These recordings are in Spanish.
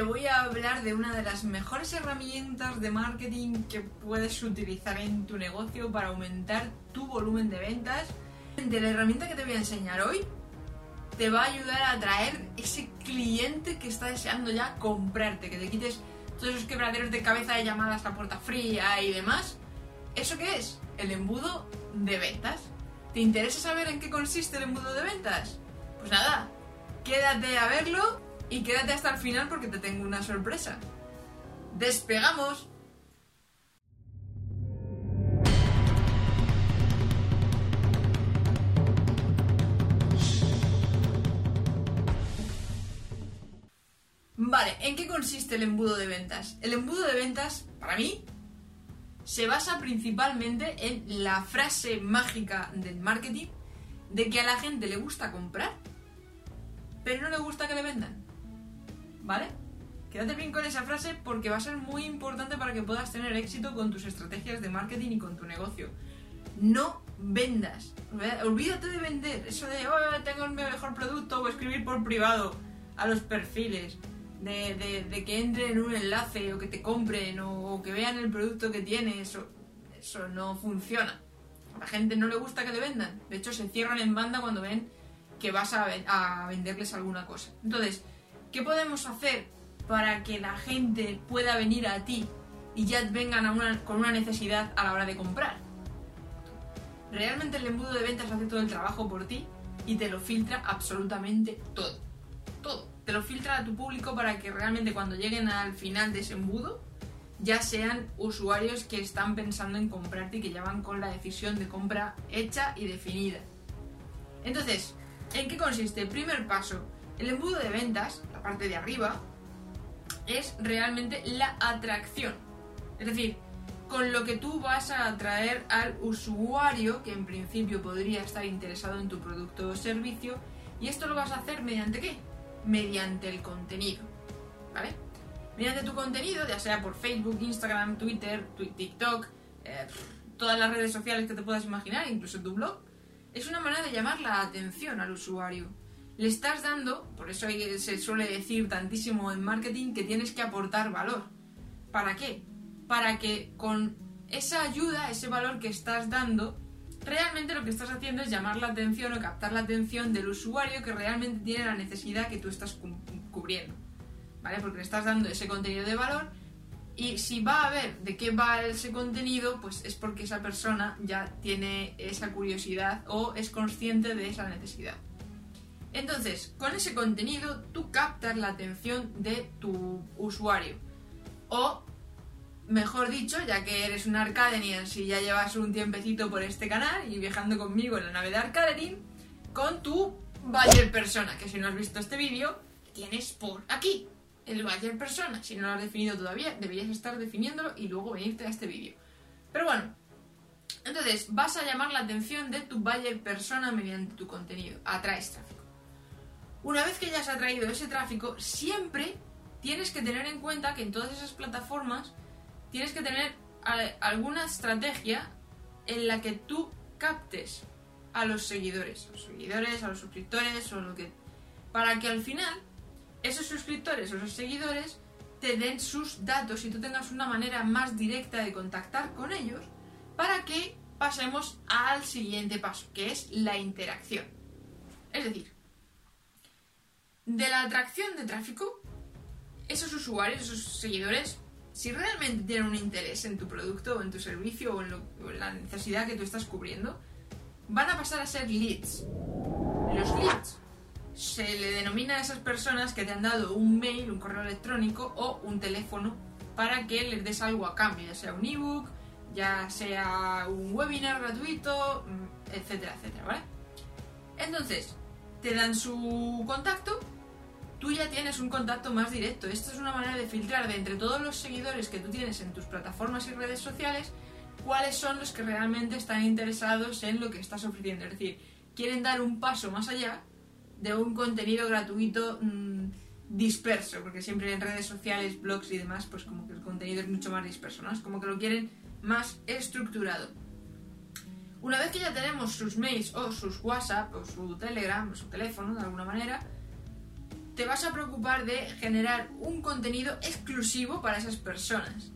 te voy a hablar de una de las mejores herramientas de marketing que puedes utilizar en tu negocio para aumentar tu volumen de ventas. De la herramienta que te voy a enseñar hoy te va a ayudar a atraer ese cliente que está deseando ya comprarte, que te quites todos esos quebraderos de cabeza de llamadas a puerta fría y demás. ¿Eso qué es? El embudo de ventas. ¿Te interesa saber en qué consiste el embudo de ventas? Pues nada, quédate a verlo y quédate hasta el final porque te tengo una sorpresa. ¡Despegamos! Vale, ¿en qué consiste el embudo de ventas? El embudo de ventas, para mí, se basa principalmente en la frase mágica del marketing de que a la gente le gusta comprar, pero no le gusta que le vendan. ¿Vale? Quédate bien con esa frase porque va a ser muy importante para que puedas tener éxito con tus estrategias de marketing y con tu negocio. No vendas. Olvídate de vender. Eso de, oh, tengo el mejor producto o escribir por privado a los perfiles de, que entren en un enlace o que te compren o, que vean el producto que tienes, eso, eso no funciona. A la gente no le gusta que le vendan. De hecho, se cierran en banda cuando ven que vas a venderles alguna cosa. Entonces, ¿qué podemos hacer para que la gente pueda venir a ti y ya vengan con una necesidad a la hora de comprar? Realmente el embudo de ventas hace todo el trabajo por ti y te lo filtra absolutamente todo. Todo te lo filtra a tu público para que realmente cuando lleguen al final de ese embudo ya sean usuarios que están pensando en comprarte y que ya van con la decisión de compra hecha y definida. Entonces, ¿en qué consiste? Primer paso, el embudo de ventas, parte de arriba, es realmente la atracción. Es decir, con lo que tú vas a atraer al usuario que en principio podría estar interesado en tu producto o servicio y esto lo vas a hacer mediante qué? mediante el contenido, ¿vale? Mediante tu contenido, ya sea por Facebook, Instagram, Twitter, TikTok, eh, todas las redes sociales que te puedas imaginar, incluso tu blog, es una manera de llamar la atención al usuario. Le estás dando, por eso se suele decir tantísimo en marketing que tienes que aportar valor. ¿Para qué? Para que con esa ayuda, ese valor que estás dando, realmente lo que estás haciendo es llamar la atención o captar la atención del usuario que realmente tiene la necesidad que tú estás cubriendo. ¿Vale? Porque le estás dando ese contenido de valor y si va a ver de qué va ese contenido, pues es porque esa persona ya tiene esa curiosidad o es consciente de esa necesidad. Entonces, con ese contenido tú captas la atención de tu usuario. O mejor dicho, ya que eres un Arcadenian, si ya llevas un tiempecito por este canal y viajando conmigo en la nave de Arcadenin, con tu Bayer Persona, que si no has visto este vídeo, tienes por aquí el Bayer Persona. Si no lo has definido todavía, deberías estar definiéndolo y luego venirte a este vídeo. Pero bueno, entonces vas a llamar la atención de tu Bayer Persona mediante tu contenido. Atraes tráfico. Una vez que ya has atraído ese tráfico, siempre tienes que tener en cuenta que en todas esas plataformas tienes que tener alguna estrategia en la que tú captes a los seguidores, a los seguidores, a los suscriptores o lo que para que al final esos suscriptores o esos seguidores te den sus datos y tú tengas una manera más directa de contactar con ellos para que pasemos al siguiente paso, que es la interacción. Es decir, de la atracción de tráfico, esos usuarios, esos seguidores si realmente tienen un interés en tu producto o en tu servicio o en, la necesidad que tú estás cubriendo, van a pasar a ser leads. Los leads se le denomina a esas personas que te han dado un mail, un correo electrónico o un teléfono para que les des algo a cambio, ya sea un ebook, ya sea un webinar gratuito, mm, etcétera, etcétera, ¿vale? Entonces, te dan su contacto tú ya tienes un contacto más directo. Esto es una manera de filtrar de entre todos los seguidores que tú tienes en tus plataformas y redes sociales, cuáles son los que realmente están interesados en lo que estás ofreciendo. Es decir, quieren dar un paso más allá de un contenido gratuito mm, disperso, porque siempre en redes sociales, blogs y demás, pues como que el contenido es mucho más disperso, ¿no? Es como que lo quieren más estructurado. Una vez que ya tenemos sus mails o sus WhatsApp o su Telegram o su teléfono de alguna manera, te vas a preocupar de generar un contenido exclusivo para esas personas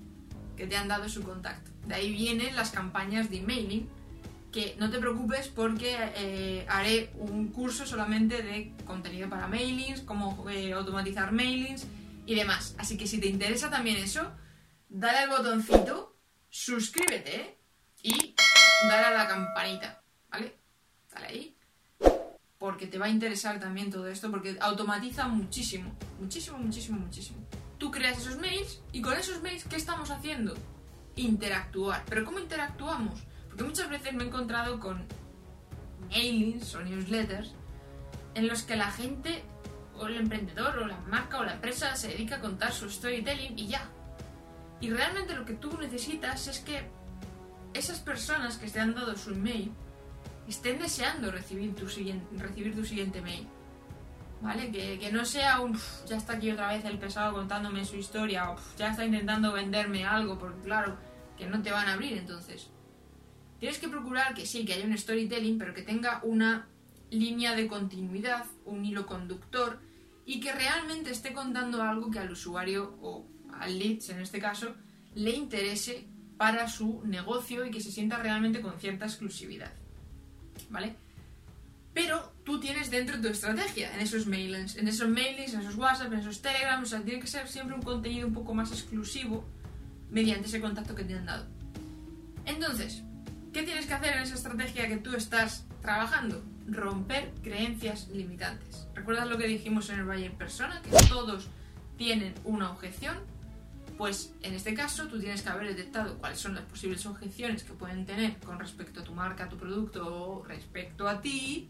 que te han dado su contacto. De ahí vienen las campañas de emailing, que no te preocupes porque eh, haré un curso solamente de contenido para mailings, cómo eh, automatizar mailings y demás. Así que si te interesa también eso, dale al botoncito, suscríbete y dale a la campanita, ¿vale? Dale ahí. Porque te va a interesar también todo esto, porque automatiza muchísimo, muchísimo, muchísimo, muchísimo. Tú creas esos mails y con esos mails, ¿qué estamos haciendo? Interactuar. ¿Pero cómo interactuamos? Porque muchas veces me he encontrado con mailings o newsletters en los que la gente o el emprendedor o la marca o la empresa se dedica a contar su storytelling y ya. Y realmente lo que tú necesitas es que esas personas que te han dado su email estén deseando recibir tu siguiente, recibir tu siguiente mail. ¿Vale? Que, no sea un ya está aquí otra vez el pesado contándome su historia o ya está intentando venderme algo, porque claro, que no te van a abrir entonces. Tienes que procurar que sí, que haya un storytelling, pero que tenga una línea de continuidad, un hilo conductor y que realmente esté contando algo que al usuario o al leads en este caso le interese para su negocio y que se sienta realmente con cierta exclusividad. ¿Vale? Pero tú tienes dentro tu estrategia en esos mailings, en esos mailings, en esos WhatsApp, en esos Telegram, o sea, tiene que ser siempre un contenido un poco más exclusivo mediante ese contacto que te han dado. Entonces, ¿qué tienes que hacer en esa estrategia que tú estás trabajando? Romper creencias limitantes. ¿Recuerdas lo que dijimos en el Valle Persona? Que todos tienen una objeción pues en este caso tú tienes que haber detectado cuáles son las posibles objeciones que pueden tener con respecto a tu marca, a tu producto o respecto a ti.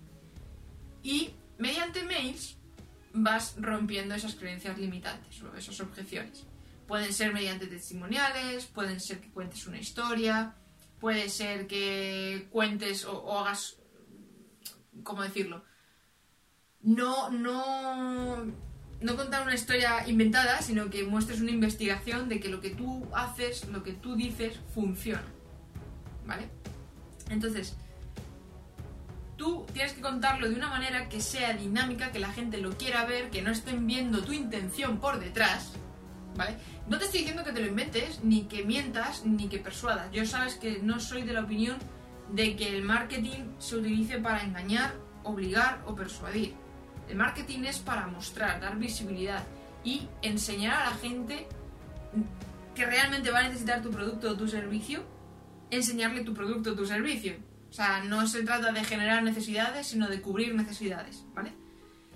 Y mediante mails vas rompiendo esas creencias limitantes o esas objeciones. Pueden ser mediante testimoniales, pueden ser que cuentes una historia, puede ser que cuentes o, o hagas, ¿cómo decirlo? No, no no contar una historia inventada, sino que muestres una investigación de que lo que tú haces, lo que tú dices, funciona. ¿Vale? Entonces, tú tienes que contarlo de una manera que sea dinámica, que la gente lo quiera ver, que no estén viendo tu intención por detrás. ¿Vale? No te estoy diciendo que te lo inventes, ni que mientas, ni que persuadas. Yo sabes que no soy de la opinión de que el marketing se utilice para engañar, obligar o persuadir. El marketing es para mostrar, dar visibilidad y enseñar a la gente que realmente va a necesitar tu producto o tu servicio, enseñarle tu producto o tu servicio. O sea, no se trata de generar necesidades, sino de cubrir necesidades, ¿vale?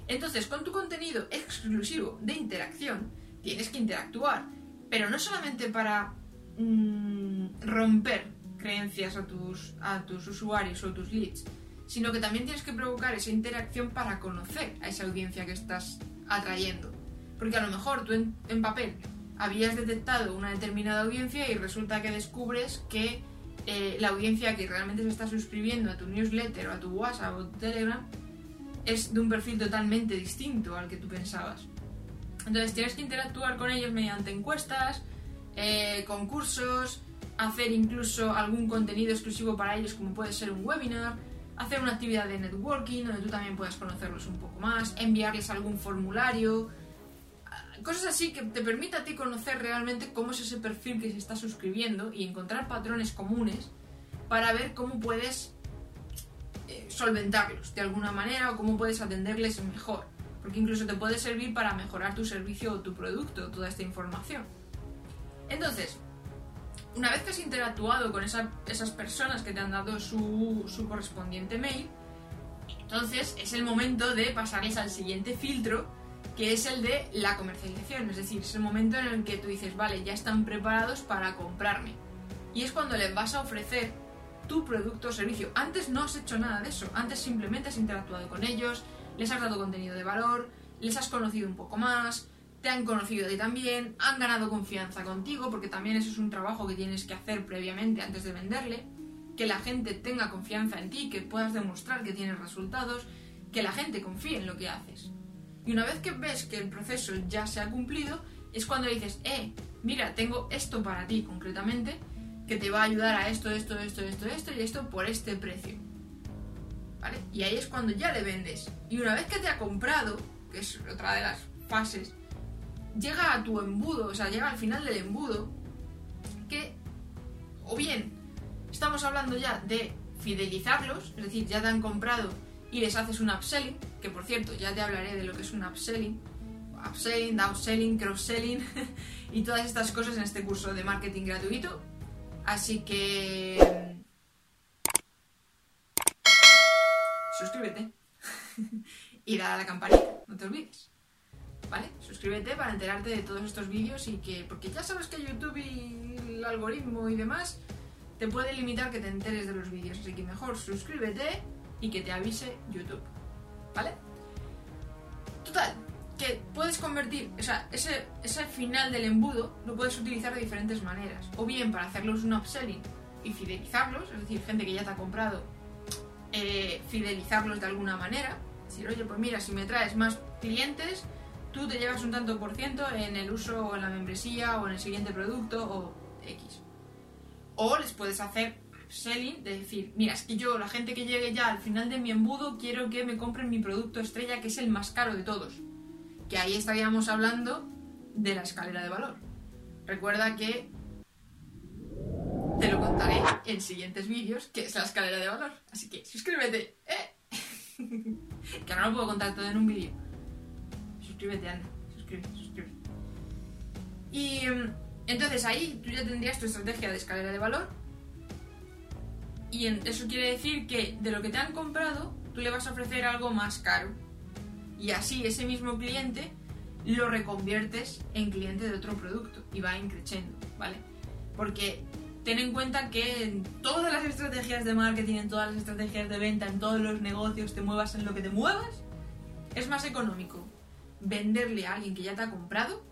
Entonces, con tu contenido exclusivo de interacción, tienes que interactuar, pero no solamente para mm, romper creencias a tus, a tus usuarios o tus leads, sino que también tienes que provocar esa interacción para conocer a esa audiencia que estás atrayendo. Porque a lo mejor tú en, papel habías detectado una determinada audiencia y resulta que descubres que eh, la audiencia que realmente se está suscribiendo a tu newsletter o a tu WhatsApp o tu Telegram es de un perfil totalmente distinto al que tú pensabas. Entonces tienes que interactuar con ellos mediante encuestas, eh, concursos, hacer incluso algún contenido exclusivo para ellos como puede ser un webinar, hacer una actividad de networking donde tú también puedas conocerlos un poco más, enviarles algún formulario, cosas así que te permita a ti conocer realmente cómo es ese perfil que se está suscribiendo y encontrar patrones comunes para ver cómo puedes eh, solventarlos de alguna manera o cómo puedes atenderles mejor. Porque incluso te puede servir para mejorar tu servicio o tu producto, toda esta información. Entonces, una vez que has interactuado con esas personas que te han dado su, correspondiente mail, entonces es el momento de pasarles al siguiente filtro, que es el de la comercialización. Es decir, es el momento en el que tú dices, vale, ya están preparados para comprarme. Y es cuando les vas a ofrecer tu producto o servicio. Antes no has hecho nada de eso. Antes simplemente has interactuado con ellos, les has dado contenido de valor, les has conocido un poco más, te han conocido de también, han ganado confianza contigo, porque también eso es un trabajo que tienes que hacer previamente antes de venderle, que la gente tenga confianza en ti, que puedas demostrar que tienes resultados, que la gente confíe en lo que haces. Y una vez que ves que el proceso ya se ha cumplido, es cuando dices, eh, mira, tengo esto para ti concretamente, que te va a ayudar a esto, esto, esto, esto, esto y esto por este precio. ¿Vale? Y ahí es cuando ya le vendes. Y una vez que te ha comprado, que es otra de las fases, llega a tu embudo, o sea, llega al final del embudo, que o bien estamos hablando ya de fidelizarlos, es decir, ya te han comprado y les haces un upselling, que por cierto, ya te hablaré de lo que es un upselling, upselling, downselling, cross-selling y todas estas cosas en este curso de marketing gratuito. Así que... Suscríbete y dale a la campanita, no te olvides. ¿Vale? Suscríbete para enterarte de todos estos vídeos y que... Porque ya sabes que YouTube y el algoritmo y demás te puede limitar que te enteres de los vídeos. Así que mejor suscríbete y que te avise YouTube. ¿Vale? Total, que puedes convertir, o sea, ese, ese final del embudo lo puedes utilizar de diferentes maneras. O bien para hacerlos un upselling y fidelizarlos, es decir, gente que ya te ha comprado, eh, fidelizarlos de alguna manera. Decir, oye, pues mira, si me traes más clientes, tú te llevas un tanto por ciento en el uso o en la membresía o en el siguiente producto o X. O les puedes hacer upselling, de decir, mira, es que yo, la gente que llegue ya al final de mi embudo, quiero que me compren mi producto estrella, que es el más caro de todos que ahí estaríamos hablando de la escalera de valor. Recuerda que te lo contaré en siguientes vídeos, que es la escalera de valor. Así que suscríbete, ¿eh? que ahora no puedo contar todo en un vídeo. Suscríbete, anda. Suscríbete, suscríbete. Y mm, entonces ahí tú ya tendrías tu estrategia de escalera de valor. Y eso quiere decir que de lo que te han comprado, tú le vas a ofrecer algo más caro y así ese mismo cliente lo reconviertes en cliente de otro producto y va increciendo, ¿vale? Porque ten en cuenta que en todas las estrategias de marketing, en todas las estrategias de venta, en todos los negocios, te muevas en lo que te muevas, es más económico venderle a alguien que ya te ha comprado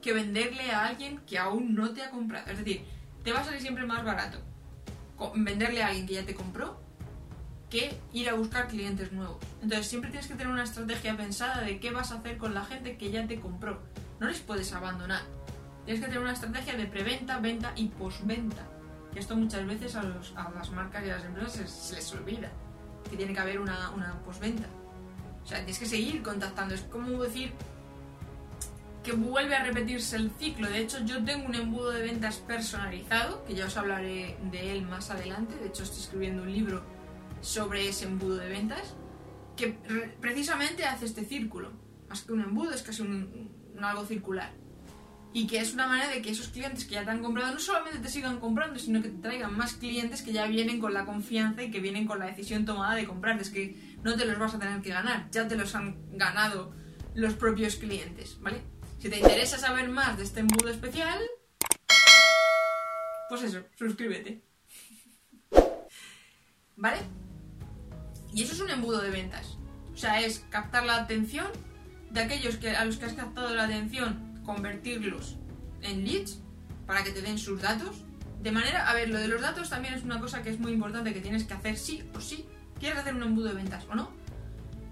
que venderle a alguien que aún no te ha comprado. Es decir, te va a salir siempre más barato venderle a alguien que ya te compró que ir a buscar clientes nuevos. Entonces siempre tienes que tener una estrategia pensada de qué vas a hacer con la gente que ya te compró. No les puedes abandonar. Tienes que tener una estrategia de preventa, venta y postventa. Que esto muchas veces a, las marcas y a las empresas se, les olvida. Que tiene que haber una, una postventa. O sea, tienes que seguir contactando. Es como decir que vuelve a repetirse el ciclo. De hecho, yo tengo un embudo de ventas personalizado, que ya os hablaré de él más adelante. De hecho, estoy escribiendo un libro sobre ese embudo de ventas que precisamente hace este círculo. Más que un embudo, es casi un, algo circular. Y que es una manera de que esos clientes que ya te han comprado no solamente te sigan comprando, sino que te traigan más clientes que ya vienen con la confianza y que vienen con la decisión tomada de comprar. Es que no te los vas a tener que ganar, ya te los han ganado los propios clientes, ¿vale? Si te interesa saber más de este embudo especial, pues eso, suscríbete. ¿Vale? Y eso es un embudo de ventas. O sea, es captar la atención de aquellos que, a los que has captado la atención, convertirlos en leads para que te den sus datos. De manera, a ver, lo de los datos también es una cosa que es muy importante que tienes que hacer sí o sí. ¿Quieres hacer un embudo de ventas o no?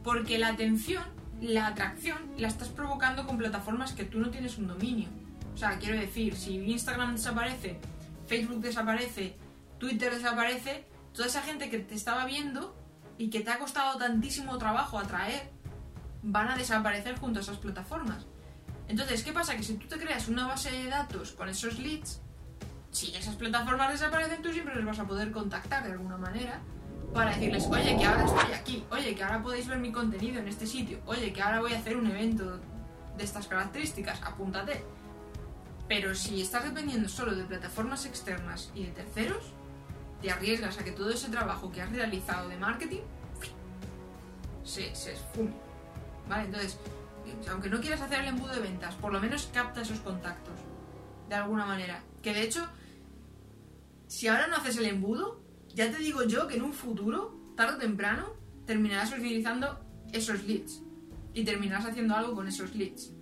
Porque la atención, la atracción, la estás provocando con plataformas que tú no tienes un dominio. O sea, quiero decir, si Instagram desaparece, Facebook desaparece, Twitter desaparece, toda esa gente que te estaba viendo y que te ha costado tantísimo trabajo atraer, van a desaparecer junto a esas plataformas. Entonces, ¿qué pasa? Que si tú te creas una base de datos con esos leads, si esas plataformas desaparecen, tú siempre les vas a poder contactar de alguna manera para decirles, oye, que ahora estoy aquí, oye, que ahora podéis ver mi contenido en este sitio, oye, que ahora voy a hacer un evento de estas características, apúntate. Pero si estás dependiendo solo de plataformas externas y de terceros, te arriesgas a que todo ese trabajo que has realizado de marketing se, se esfume. ¿Vale? Entonces, aunque no quieras hacer el embudo de ventas, por lo menos capta esos contactos. De alguna manera. Que de hecho, si ahora no haces el embudo, ya te digo yo que en un futuro, tarde o temprano, terminarás utilizando esos leads. Y terminarás haciendo algo con esos leads.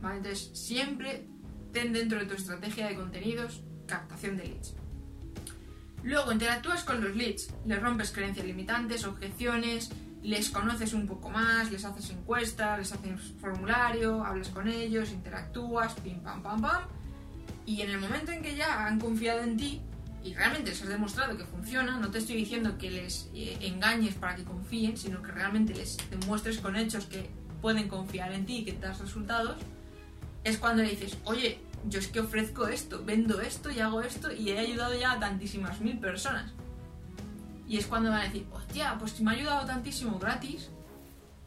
¿Vale? Entonces, siempre ten dentro de tu estrategia de contenidos captación de leads. Luego interactúas con los leads, les rompes creencias limitantes, objeciones, les conoces un poco más, les haces encuestas, les haces formulario, hablas con ellos, interactúas, pim pam pam pam. Y en el momento en que ya han confiado en ti y realmente les has demostrado que funciona, no te estoy diciendo que les eh, engañes para que confíen, sino que realmente les demuestres con hechos que pueden confiar en ti y que te das resultados, es cuando le dices, oye, yo es que ofrezco esto, vendo esto y hago esto y he ayudado ya a tantísimas mil personas. Y es cuando van a decir, hostia, pues me ha ayudado tantísimo gratis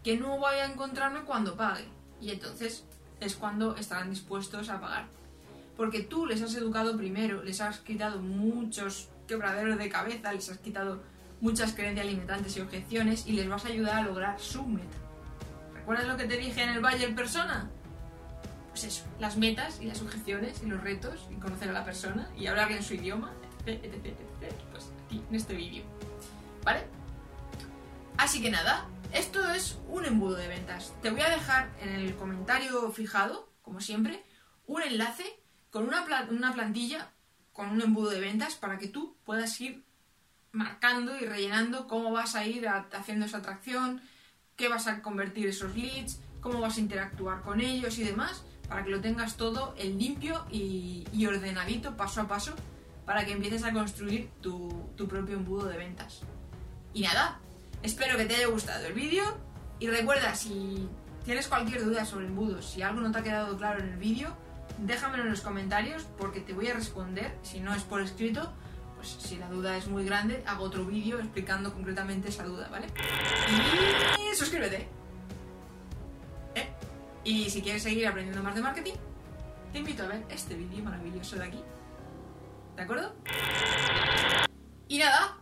que no voy a encontrarme cuando pague. Y entonces es cuando estarán dispuestos a pagar. Porque tú les has educado primero, les has quitado muchos quebraderos de cabeza, les has quitado muchas creencias limitantes y objeciones y les vas a ayudar a lograr su meta. ¿Recuerdas lo que te dije en el Bayer Persona? Pues eso, las metas y las objeciones y los retos y conocer a la persona y hablarle en su idioma, etc, etc, etc, pues aquí en este vídeo. ¿Vale? Así que nada, esto es un embudo de ventas. Te voy a dejar en el comentario fijado, como siempre, un enlace con una, una plantilla con un embudo de ventas para que tú puedas ir marcando y rellenando cómo vas a ir haciendo esa atracción, qué vas a convertir esos leads, cómo vas a interactuar con ellos y demás, para que lo tengas todo en limpio y, ordenadito, paso a paso, para que empieces a construir tu, tu propio embudo de ventas. Y nada, espero que te haya gustado el vídeo y recuerda, si tienes cualquier duda sobre embudos, si algo no te ha quedado claro en el vídeo, déjamelo en los comentarios porque te voy a responder, si no es por escrito, pues si la duda es muy grande, hago otro vídeo explicando concretamente esa duda, ¿vale? Y suscríbete. ¿Eh? Y si quieres seguir aprendiendo más de marketing, te invito a ver este vídeo maravilloso de aquí. ¿De acuerdo? Y nada,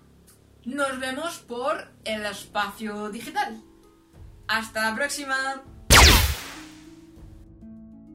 nos vemos por el espacio digital. Hasta la próxima.